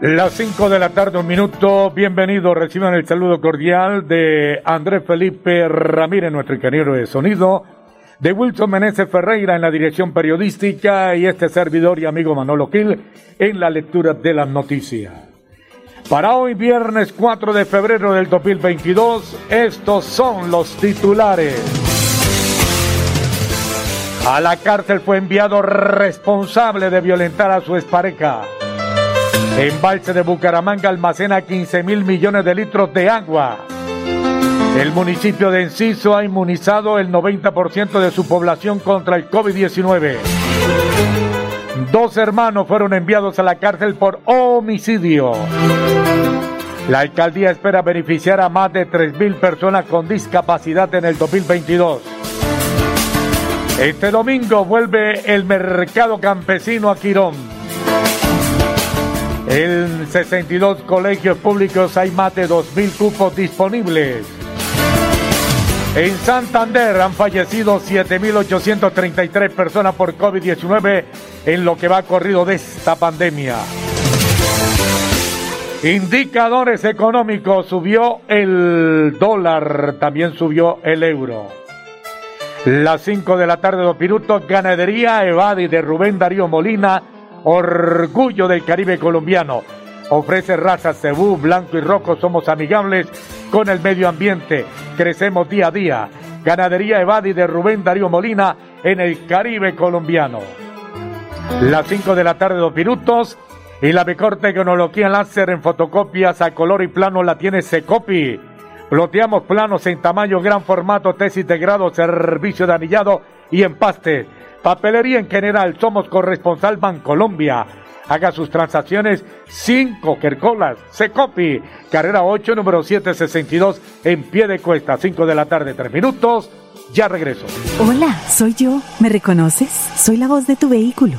Las 5 de la tarde, un minuto. Bienvenidos. Reciban el saludo cordial de Andrés Felipe Ramírez, nuestro ingeniero de sonido, de Wilson Meneses Ferreira en la dirección periodística y este servidor y amigo Manolo Gil en la lectura de las noticias. Para hoy, viernes 4 de febrero del 2022, estos son los titulares. A la cárcel fue enviado responsable de violentar a su expareja. Embalse de Bucaramanga almacena 15 mil millones de litros de agua. El municipio de Enciso ha inmunizado el 90% de su población contra el COVID-19. Dos hermanos fueron enviados a la cárcel por homicidio. La alcaldía espera beneficiar a más de 3 mil personas con discapacidad en el 2022. Este domingo vuelve el mercado campesino a Quirón. En 62 colegios públicos hay más de 2.000 cupos disponibles. En Santander han fallecido 7.833 personas por COVID-19 en lo que va corrido de esta pandemia. Indicadores económicos, subió el dólar, también subió el euro. Las 5 de la tarde, dos minutos, ganadería Evadi de Rubén Darío Molina orgullo del Caribe colombiano. Ofrece razas cebú, blanco y rojo, somos amigables con el medio ambiente, crecemos día a día. Ganadería Evadi de Rubén Darío Molina en el Caribe colombiano. Las 5 de la tarde, dos minutos. Y la mejor tecnología láser en fotocopias a color y plano la tiene Secopi. Ploteamos planos en tamaño, gran formato, tesis integrado, servicio de anillado y empaste. Papelería en general, somos corresponsal Bancolombia. Haga sus transacciones sin coquercolas. Secopi, carrera 8, número 762, en pie de cuesta, 5 de la tarde, 3 minutos. Ya regreso. Hola, soy yo. ¿Me reconoces? Soy la voz de tu vehículo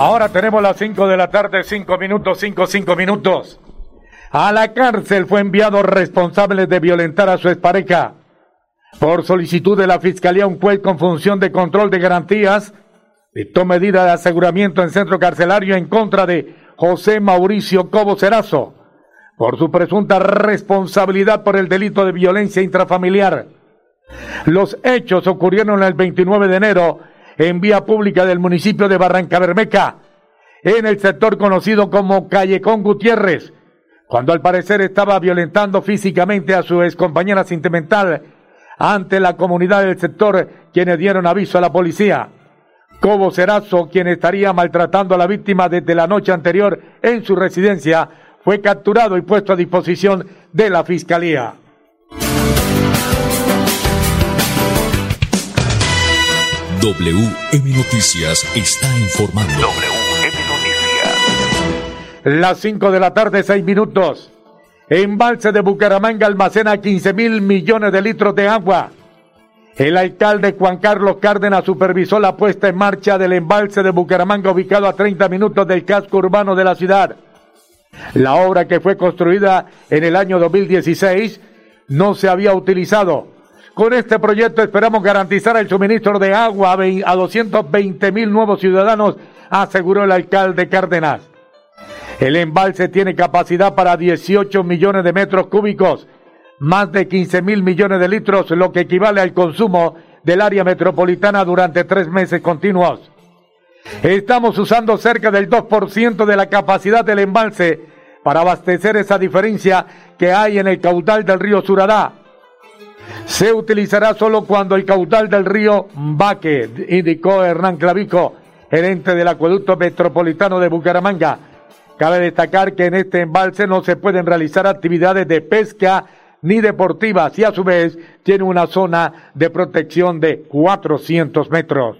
Ahora tenemos las 5 de la tarde, 5 minutos, 5, 5 minutos. A la cárcel fue enviado responsable de violentar a su expareja. Por solicitud de la Fiscalía, un juez con función de control de garantías dictó medida de aseguramiento en centro carcelario en contra de José Mauricio Cobo Cerazo por su presunta responsabilidad por el delito de violencia intrafamiliar. Los hechos ocurrieron el 29 de enero en vía pública del municipio de Barranca Bermeja, en el sector conocido como Callecón Gutiérrez, cuando al parecer estaba violentando físicamente a su excompañera sentimental ante la comunidad del sector, quienes dieron aviso a la policía. Cobo Cerazo, quien estaría maltratando a la víctima desde la noche anterior en su residencia, fue capturado y puesto a disposición de la Fiscalía. WM Noticias está informando. WM Noticias. Las 5 de la tarde, 6 minutos. Embalse de Bucaramanga almacena 15 mil millones de litros de agua. El alcalde Juan Carlos Cárdenas supervisó la puesta en marcha del embalse de Bucaramanga ubicado a 30 minutos del casco urbano de la ciudad. La obra que fue construida en el año 2016 no se había utilizado. Con este proyecto esperamos garantizar el suministro de agua a 220 mil nuevos ciudadanos, aseguró el alcalde Cárdenas. El embalse tiene capacidad para 18 millones de metros cúbicos, más de 15 mil millones de litros, lo que equivale al consumo del área metropolitana durante tres meses continuos. Estamos usando cerca del 2% de la capacidad del embalse para abastecer esa diferencia que hay en el caudal del río Suradá. Se utilizará solo cuando el caudal del río Baque, indicó Hernán Clavico, gerente del acueducto metropolitano de Bucaramanga. Cabe destacar que en este embalse no se pueden realizar actividades de pesca ni deportivas y a su vez tiene una zona de protección de 400 metros.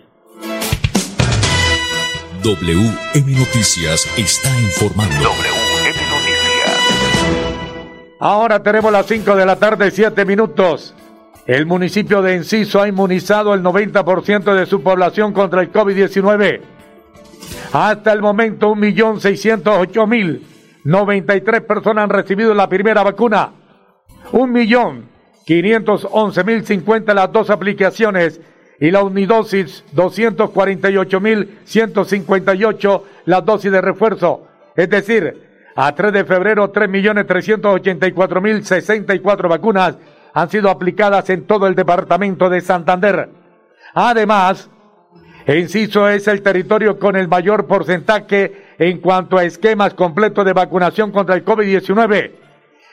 WM Noticias está informando. Ahora tenemos las 5 de la tarde, 7 minutos. El municipio de Enciso ha inmunizado el 90% de su población contra el COVID-19. Hasta el momento, 1.608.093 personas han recibido la primera vacuna. 1.511.050 las dos aplicaciones y la unidosis 248.158 las dosis de refuerzo. Es decir, a 3 de febrero 3.384.064 vacunas han sido aplicadas en todo el departamento de Santander. Además, Enciso es el territorio con el mayor porcentaje en cuanto a esquemas completos de vacunación contra el COVID-19.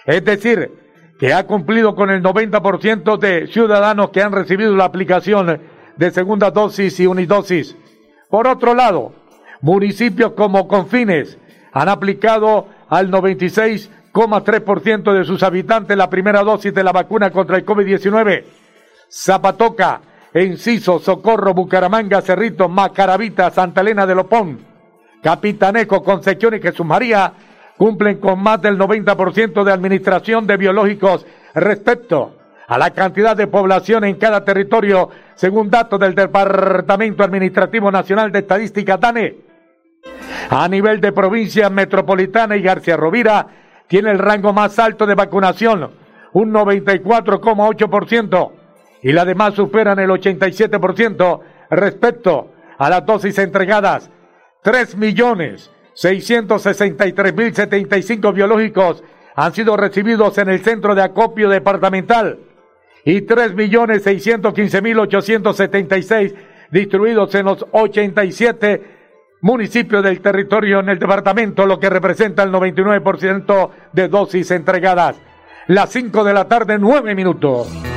Es decir, que ha cumplido con el 90% de ciudadanos que han recibido la aplicación de segunda dosis y unidosis. Por otro lado, municipios como Confines han aplicado al 96,3% de sus habitantes la primera dosis de la vacuna contra el COVID-19. Zapatoca, Enciso, Socorro, Bucaramanga, Cerrito, Macaravita, Santa Elena de Lopón, Capitaneco, Concepción y Jesús María cumplen con más del 90% de administración de biológicos respecto a la cantidad de población en cada territorio, según datos del Departamento Administrativo Nacional de Estadística DANE. A nivel de provincia metropolitana y García Rovira tiene el rango más alto de vacunación, un 94,8%, y las demás superan el 87% respecto a las dosis entregadas. 3 millones 663 mil 75 biológicos han sido recibidos en el centro de acopio departamental y 3.615.876 distribuidos en los 87 municipios del territorio en el departamento, lo que representa el 99% de dosis entregadas. Las 5 de la tarde, 9 minutos.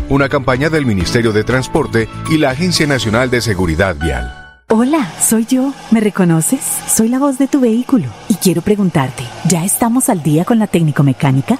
Una campaña del Ministerio de Transporte y la Agencia Nacional de Seguridad Vial. Hola, soy yo. ¿Me reconoces? Soy la voz de tu vehículo y quiero preguntarte, ¿ya estamos al día con la técnico mecánica?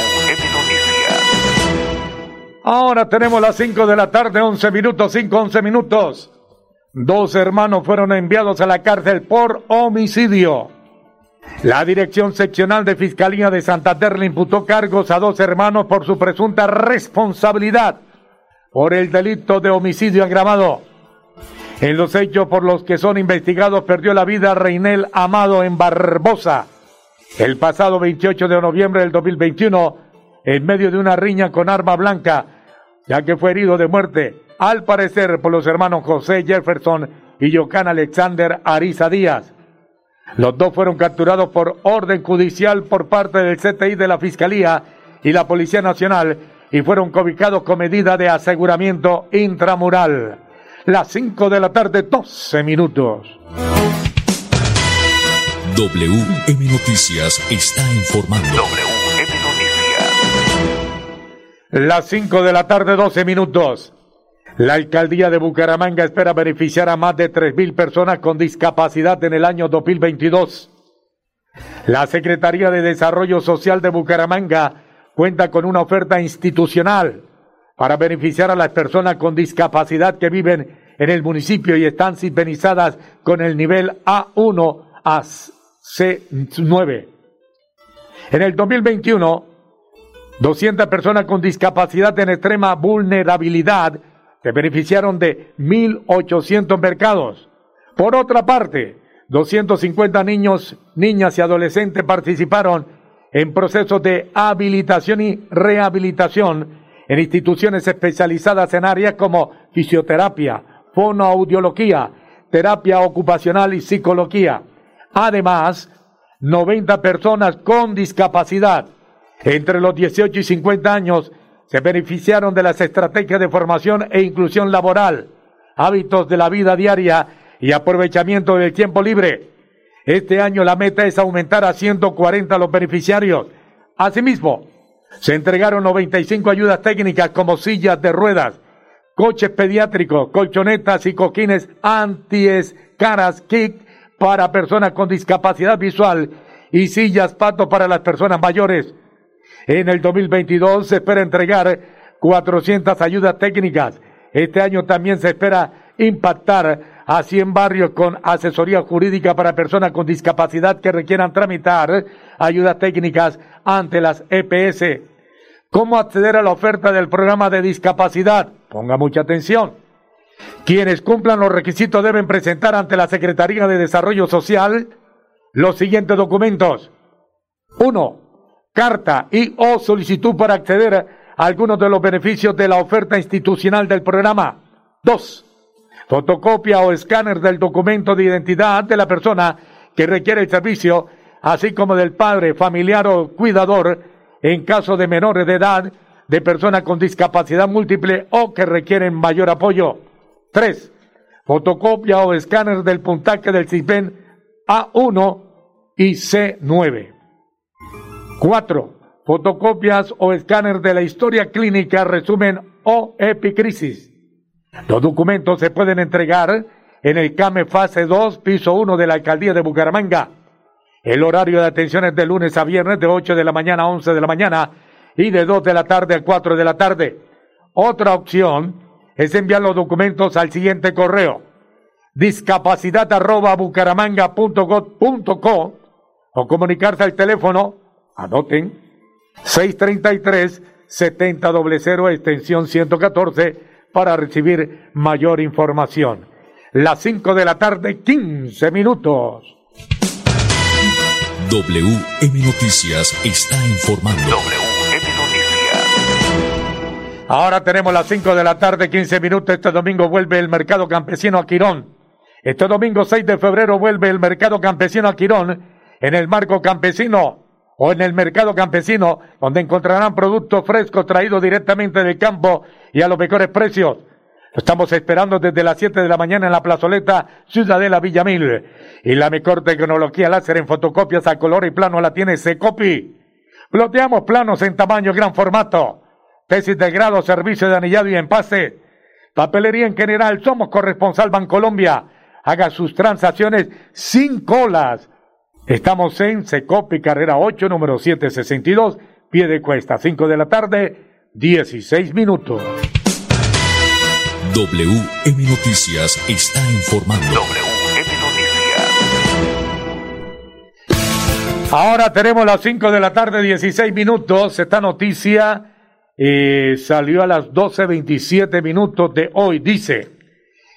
Ahora tenemos las 5 de la tarde, 11 minutos, 5, 11 minutos. Dos hermanos fueron enviados a la cárcel por homicidio. La Dirección Seccional de Fiscalía de Santander le imputó cargos a dos hermanos por su presunta responsabilidad por el delito de homicidio agravado. En los hechos por los que son investigados perdió la vida Reinel Amado en Barbosa el pasado 28 de noviembre del 2021 en medio de una riña con arma blanca, ya que fue herido de muerte, al parecer por los hermanos José Jefferson y Yocan Alexander Ariza Díaz. Los dos fueron capturados por orden judicial por parte del CTI de la Fiscalía y la Policía Nacional y fueron cobicados con medida de aseguramiento intramural. Las 5 de la tarde, 12 minutos. WM Noticias está informando. Las 5 de la tarde, 12 minutos. La alcaldía de Bucaramanga espera beneficiar a más de 3.000 personas con discapacidad en el año 2022. La Secretaría de Desarrollo Social de Bucaramanga cuenta con una oferta institucional para beneficiar a las personas con discapacidad que viven en el municipio y están sintonizadas con el nivel A1 a C9. En el 2021, 200 personas con discapacidad en extrema vulnerabilidad se beneficiaron de 1.800 mercados. Por otra parte, 250 niños, niñas y adolescentes participaron en procesos de habilitación y rehabilitación en instituciones especializadas en áreas como fisioterapia, fonoaudiología, terapia ocupacional y psicología. Además, 90 personas con discapacidad entre los 18 y 50 años se beneficiaron de las estrategias de formación e inclusión laboral, hábitos de la vida diaria y aprovechamiento del tiempo libre. Este año la meta es aumentar a 140 los beneficiarios. Asimismo, se entregaron 95 ayudas técnicas como sillas de ruedas, coches pediátricos, colchonetas y coquines anties, caras, kick para personas con discapacidad visual y sillas pato para las personas mayores. En el 2022 se espera entregar 400 ayudas técnicas. Este año también se espera impactar a 100 barrios con asesoría jurídica para personas con discapacidad que requieran tramitar ayudas técnicas ante las EPS. ¿Cómo acceder a la oferta del programa de discapacidad? Ponga mucha atención. Quienes cumplan los requisitos deben presentar ante la Secretaría de Desarrollo Social los siguientes documentos. Uno, carta y o solicitud para acceder a algunos de los beneficios de la oferta institucional del programa. Dos, fotocopia o escáner del documento de identidad de la persona que requiere el servicio, así como del padre, familiar o cuidador en caso de menores de edad, de personas con discapacidad múltiple o que requieren mayor apoyo. Tres, fotocopia o escáner del puntaje del CISBEN A1 y C9. Cuatro, fotocopias o escáner de la historia clínica resumen o epicrisis. Los documentos se pueden entregar en el CAME Fase 2, piso 1 de la Alcaldía de Bucaramanga. El horario de atención es de lunes a viernes de 8 de la mañana a 11 de la mañana y de 2 de la tarde a 4 de la tarde. Otra opción es enviar los documentos al siguiente correo discapacidad arroba bucaramanga.gov.co o comunicarse al teléfono, anoten, 633-7000 extensión 114 para recibir mayor información. Las 5 de la tarde, 15 minutos. WM Noticias está informando. WM Noticias. Ahora tenemos las 5 de la tarde, 15 minutos. Este domingo vuelve el mercado campesino a Quirón. Este domingo 6 de febrero vuelve el mercado campesino a Quirón en el marco campesino o en el mercado campesino, donde encontrarán productos frescos traídos directamente del campo y a los mejores precios. Lo estamos esperando desde las 7 de la mañana en la plazoleta Ciudadela Villamil. Y la mejor tecnología láser en fotocopias a color y plano la tiene Secopi. Ploteamos planos en tamaño gran formato. Tesis de grado, servicio de anillado y empase. Papelería en general, somos corresponsal Bancolombia. Haga sus transacciones sin colas. Estamos en Secopi, carrera 8, número 762, pie de cuesta, 5 de la tarde, 16 minutos. WM Noticias está informando. WM Noticias. Ahora tenemos las 5 de la tarde, 16 minutos. Esta noticia eh, salió a las 12.27 minutos de hoy. Dice,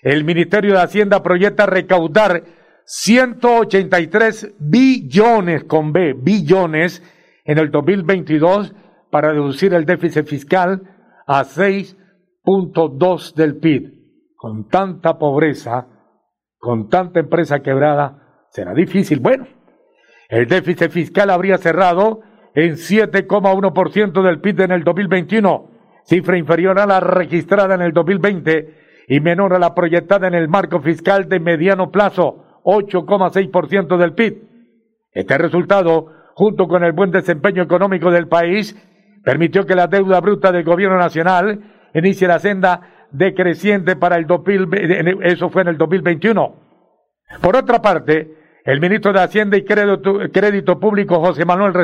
el Ministerio de Hacienda proyecta recaudar 183 billones con B, billones en el 2022 para reducir el déficit fiscal a 6.2 del PIB. Con tanta pobreza, con tanta empresa quebrada, será difícil. Bueno, el déficit fiscal habría cerrado en 7,1% del PIB en el 2021, cifra inferior a la registrada en el 2020 y menor a la proyectada en el marco fiscal de mediano plazo, 8,6% del PIB. Este resultado, junto con el buen desempeño económico del país, permitió que la deuda bruta del gobierno nacional inicie la senda decreciente para el 2000, eso fue en el 2021. Por otra parte, el ministro de Hacienda y Crédito, Crédito Público, José Manuel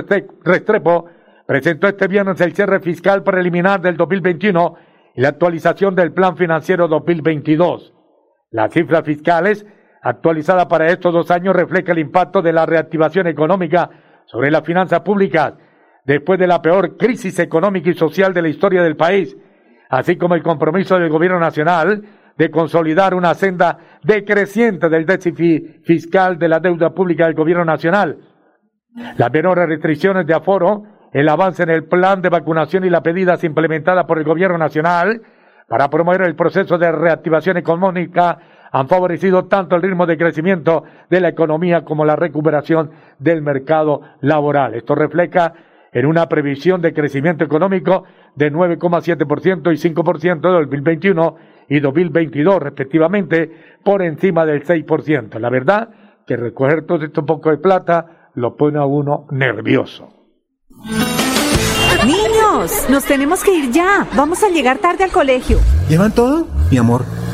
Restrepo, presentó este viernes el cierre fiscal preliminar del 2021 y la actualización del Plan Financiero 2022. Las cifras fiscales actualizadas para estos dos años reflejan el impacto de la reactivación económica sobre las finanzas públicas después de la peor crisis económica y social de la historia del país, así como el compromiso del Gobierno Nacional de consolidar una senda decreciente del déficit fiscal de la deuda pública del Gobierno Nacional. Las menores restricciones de aforo el avance en el plan de vacunación y las medidas implementadas por el Gobierno Nacional para promover el proceso de reactivación económica han favorecido tanto el ritmo de crecimiento de la economía como la recuperación del mercado laboral. Esto refleja en una previsión de crecimiento económico de 9,7% y 5% de 2021 y 2022 respectivamente por encima del 6%. La verdad que recoger todo este poco de plata lo pone a uno nervioso. Niños, nos tenemos que ir ya. Vamos a llegar tarde al colegio. ¿Llevan todo? Mi amor,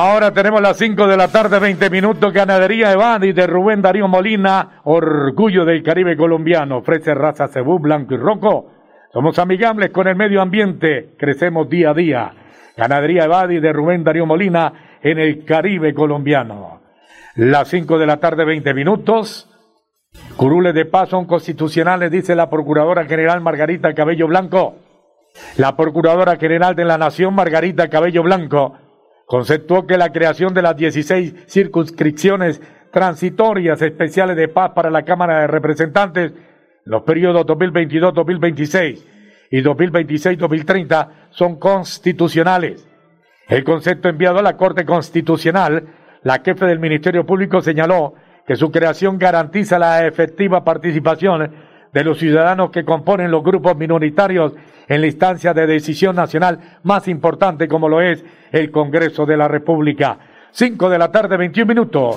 Ahora tenemos las 5 de la tarde, 20 minutos. Ganadería Evadi de Rubén Darío Molina, orgullo del Caribe colombiano. Ofrece raza cebú, blanco y rojo. Somos amigables con el medio ambiente. Crecemos día a día. Ganadería Evadi de Rubén Darío Molina en el Caribe colombiano. Las 5 de la tarde, 20 minutos. Curules de paz son constitucionales, dice la Procuradora General Margarita Cabello Blanco. La Procuradora General de la Nación, Margarita Cabello Blanco, conceptuó que la creación de las 16 circunscripciones transitorias especiales de paz para la Cámara de Representantes en los periodos 2022-2026 y 2026-2030 son constitucionales. El concepto enviado a la Corte Constitucional, la jefe del Ministerio Público señaló que su creación garantiza la efectiva participación de los ciudadanos que componen los grupos minoritarios en la instancia de decisión nacional más importante como lo es el Congreso de la República. 5 de la tarde, 21 minutos.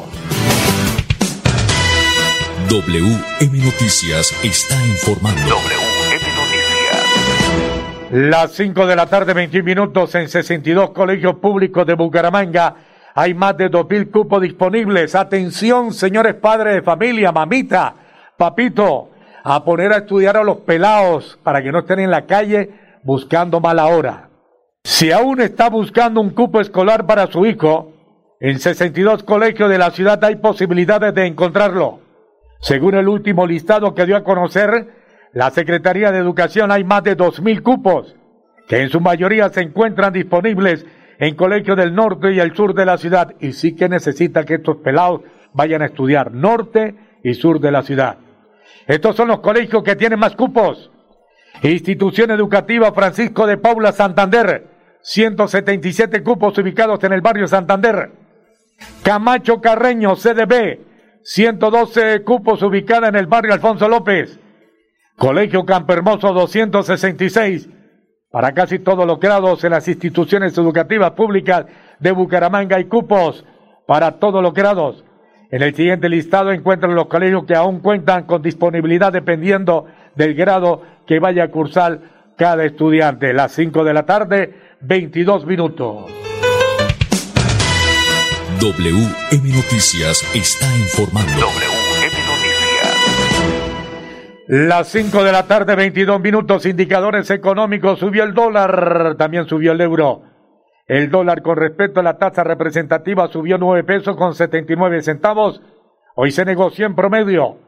WM Noticias está informando. WM Noticias. Las 5 de la tarde, 21 minutos en 62 colegios públicos de Bucaramanga. Hay más de 2.000 cupos disponibles. Atención, señores padres de familia, mamita, papito, a poner a estudiar a los pelados para que no estén en la calle buscando mala hora. Si aún está buscando un cupo escolar para su hijo, en 62 colegios de la ciudad hay posibilidades de encontrarlo. Según el último listado que dio a conocer la Secretaría de Educación, hay más de 2.000 cupos, que en su mayoría se encuentran disponibles en colegios del norte y el sur de la ciudad. Y sí que necesita que estos pelados vayan a estudiar norte y sur de la ciudad. Estos son los colegios que tienen más cupos. Institución Educativa Francisco de Paula Santander, 177 cupos ubicados en el barrio Santander. Camacho Carreño, CDB, 112 cupos ubicada en el barrio Alfonso López. Colegio Campermoso 266 para casi todos los grados en las instituciones educativas públicas de Bucaramanga y cupos para todos los grados. En el siguiente listado encuentran los colegios que aún cuentan con disponibilidad dependiendo del grado que vaya a cursar cada estudiante. Las 5 de la tarde, 22 minutos. WM Noticias está informando. WM Noticias. Las 5 de la tarde, 22 minutos, indicadores económicos, subió el dólar, también subió el euro. El dólar con respecto a la tasa representativa subió 9 pesos con 79 centavos. Hoy se negoció en promedio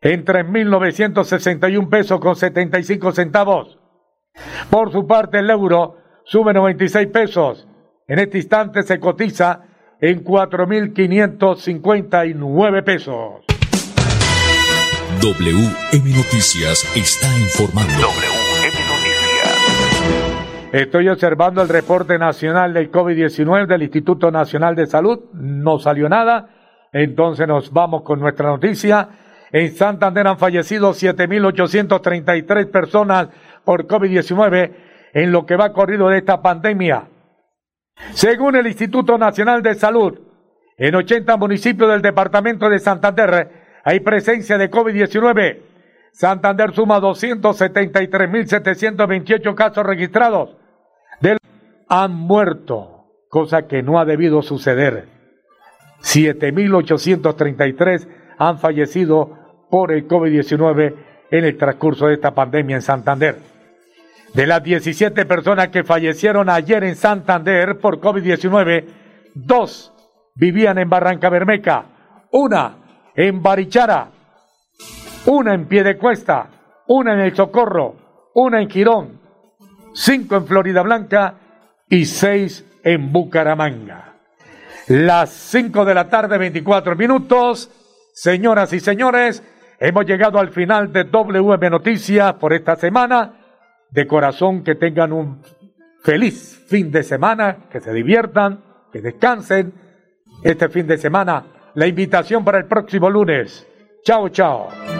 en 3.961 pesos con 75 centavos. Por su parte, el euro sube 96 pesos. En este instante se cotiza en 4.559 pesos. WM Noticias está informando. WM Noticias. Estoy observando el reporte nacional del COVID-19 del Instituto Nacional de Salud. No salió nada. Entonces nos vamos con nuestra noticia. En Santander han fallecido 7.833 personas por COVID-19 en lo que va corrido de esta pandemia. Según el Instituto Nacional de Salud, en 80 municipios del departamento de Santander hay presencia de COVID-19. Santander suma 273.728 casos registrados. De los han muerto, cosa que no ha debido suceder. 7.833 han fallecido por el COVID-19 en el transcurso de esta pandemia en Santander. De las 17 personas que fallecieron ayer en Santander por COVID-19, dos vivían en Barranca Bermeca, una en Barichara, una en Piedecuesta, una en El Socorro, una en Girón, cinco en Florida Blanca y seis en Bucaramanga. Las 5 de la tarde, 24 minutos. Señoras y señores, hemos llegado al final de WM Noticias por esta semana. De corazón que tengan un feliz fin de semana, que se diviertan, que descansen. Este fin de semana, la invitación para el próximo lunes. Chao, chao.